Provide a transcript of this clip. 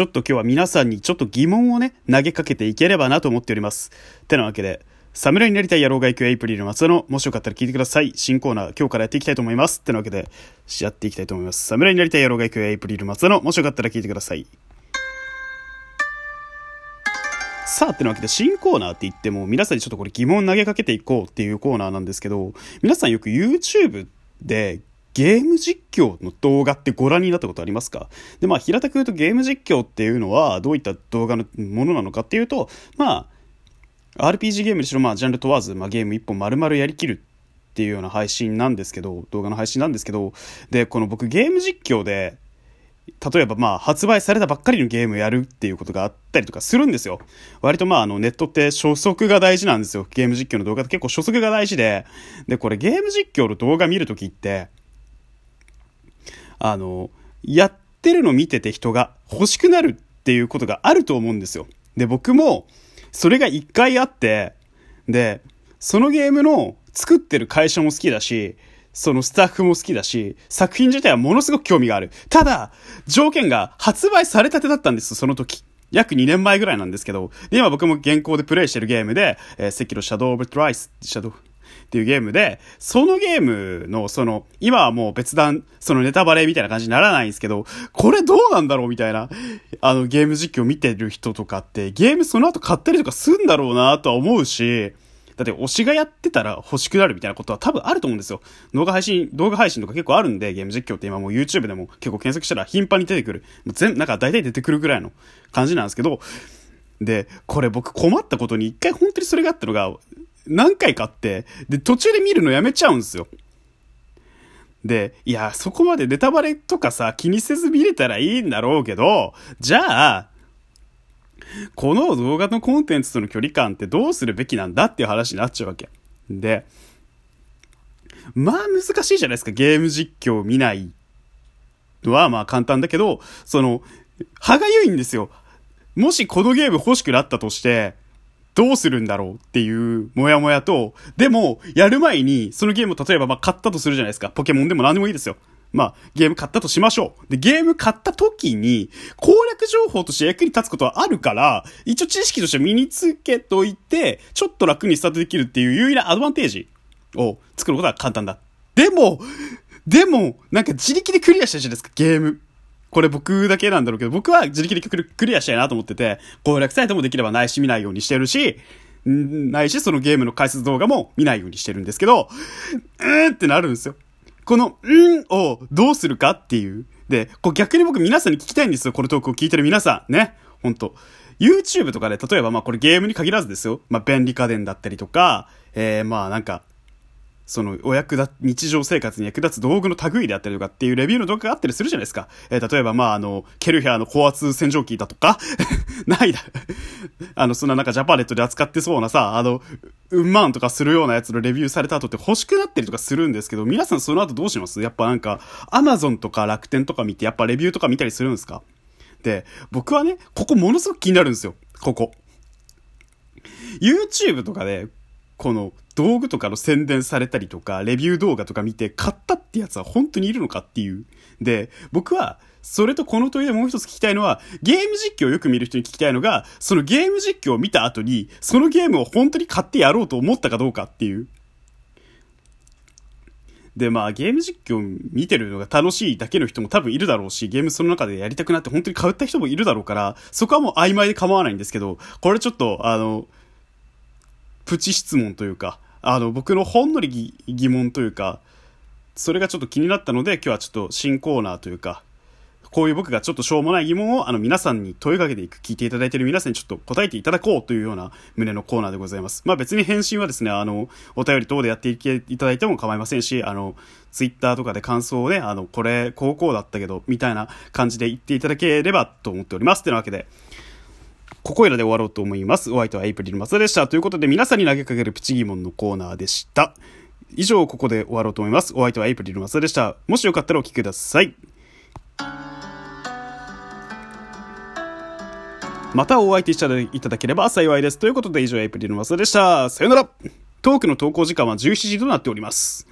ちょっと今日は皆さんにちょっと疑問をね、投げかけていければなと思っております。てなわけで、侍になりたい野郎が行くエイプリル松田の、もしよかったら聞いてください。新コーナー、今日からやっていきたいと思います。てなわけで、やっていきたいと思います。侍になりたい野郎が行くエイプリル松田の、もしよかったら聞いてください。さあ、ってなわけで、新コーナーって言っても、皆さんにちょっとこれ疑問投げかけていこうっていうコーナーなんですけど、皆さんよく YouTube でゲーム実況の動画ってご覧になったことありますか？で、まあ、平たく言うとゲーム実況っていうのはどういった動画のものなのかっていうと、まあ、RPG ゲームにしろ、まあ、ジャンル問わず、まあ、ゲーム一本丸々やりきるっていうような配信なんですけど、動画の配信なんですけど、で、この僕ゲーム実況で、例えばまあ発売されたばっかりのゲームやるっていうことがあったりとかするんですよ。割とまああのネットって初速が大事なんですよ。ゲーム実況の動画って結構初速が大事で、で、これゲーム実況の動画見るときって、あの、やってるの見てて人が欲しくなるっていうことがあると思うんですよ。で、僕も、それが一回あって、で、そのゲームの作ってる会社も好きだし、そのスタッフも好きだし、作品自体はものすごく興味がある。ただ、条件が発売されたてだったんです、その時。約2年前ぐらいなんですけど、で、今僕も現行でプレイしてるゲームで、えー、赤のシャドウオブトライス、シャドウ、っていうゲームで、そのゲームの、その、今はもう別段、そのネタバレみたいな感じにならないんですけど、これどうなんだろうみたいな、あの、ゲーム実況見てる人とかって、ゲームその後買ったりとかすんだろうなとは思うし、だって推しがやってたら欲しくなるみたいなことは多分あると思うんですよ。動画配信、動画配信とか結構あるんで、ゲーム実況って今もう YouTube でも結構検索したら頻繁に出てくる。もう全、なんか大体出てくるぐらいの感じなんですけど、で、これ僕困ったことに一回本当にそれがあったのが、何回かって、で、途中で見るのやめちゃうんですよ。で、いや、そこまでネタバレとかさ、気にせず見れたらいいんだろうけど、じゃあ、この動画のコンテンツとの距離感ってどうするべきなんだっていう話になっちゃうわけ。で、まあ難しいじゃないですか。ゲーム実況を見ないのはまあ簡単だけど、その、歯がゆいんですよ。もしこのゲーム欲しくなったとして、どうするんだろうっていうもやもやと、でも、やる前に、そのゲームを例えばまあ買ったとするじゃないですか。ポケモンでも何でもいいですよ。まあ、ゲーム買ったとしましょう。で、ゲーム買った時に、攻略情報として役に立つことはあるから、一応知識として身につけといて、ちょっと楽にスタートできるっていう有利なアドバンテージを作ることは簡単だ。でも、でも、なんか自力でクリアしたじゃないですか、ゲーム。これ僕だけなんだろうけど、僕は自力でクリアしたいなと思ってて、攻略サイトもできればないし見ないようにしてるし、ないしそのゲームの解説動画も見ないようにしてるんですけど、うーんってなるんですよ。この、うんをどうするかっていう。で、こう逆に僕皆さんに聞きたいんですよ。このトークを聞いてる皆さん。ね。ほんと。YouTube とかで、例えばまあこれゲームに限らずですよ。まあ便利家電だったりとか、えー、まあなんか、その、お役立、日常生活に役立つ道具の類であったりとかっていうレビューの動画があったりするじゃないですか。えー、例えば、まあ、あの、ケルヒャーの高圧洗浄機だとか ないだ。あの、そんななんかジャパネットで扱ってそうなさ、あの、うんまんとかするようなやつのレビューされた後って欲しくなったりとかするんですけど、皆さんその後どうします？やっぱなんか、アマゾンとか楽天とか見て、やっぱレビューとか見たりするんですか？で、僕はね、ここものすごく気になるんですよ。ここ。YouTube とかで、この道具とかの宣伝されたりとか、レビュー動画とか見て買ったってやつは本当にいるのかっていう。で、僕は、それとこの問いでもう一つ聞きたいのは、ゲーム実況をよく見る人に聞きたいのが、そのゲーム実況を見た後に、そのゲームを本当に買ってやろうと思ったかどうかっていう。で、まあ、ゲーム実況見てるのが楽しいだけの人も多分いるだろうし、ゲームその中でやりたくなって本当に買った人もいるだろうから、そこはもう曖昧で構わないんですけど、これちょっと、あの、プチ質問というか、あの、僕のほんのり疑問というか、それがちょっと気になったので、今日はちょっと新コーナーというか、こういう僕がちょっとしょうもない疑問を、あの、皆さんに問いかけていく、聞いていただいている皆さんにちょっと答えていただこうというような旨のコーナーでございます。まあ別に返信はですね、あの、お便り等でやっていただいても構いませんし、あの、ツイッターとかで感想をね、あの、これ、高校だったけど、みたいな感じで言っていただければと思っております。というわけで、ここいらで終わろうと思います。お相手はエイプリル松田でした。ということで皆さんに投げかけるプチ疑問のコーナーでした。以上、ここで終わろうと思います。お相手はエイプリル松田でした。もしよかったらお聞きください。またお相手していただければ幸いです。ということで以上、エイプリル松田でした。さよならトークの投稿時間は17時となっております。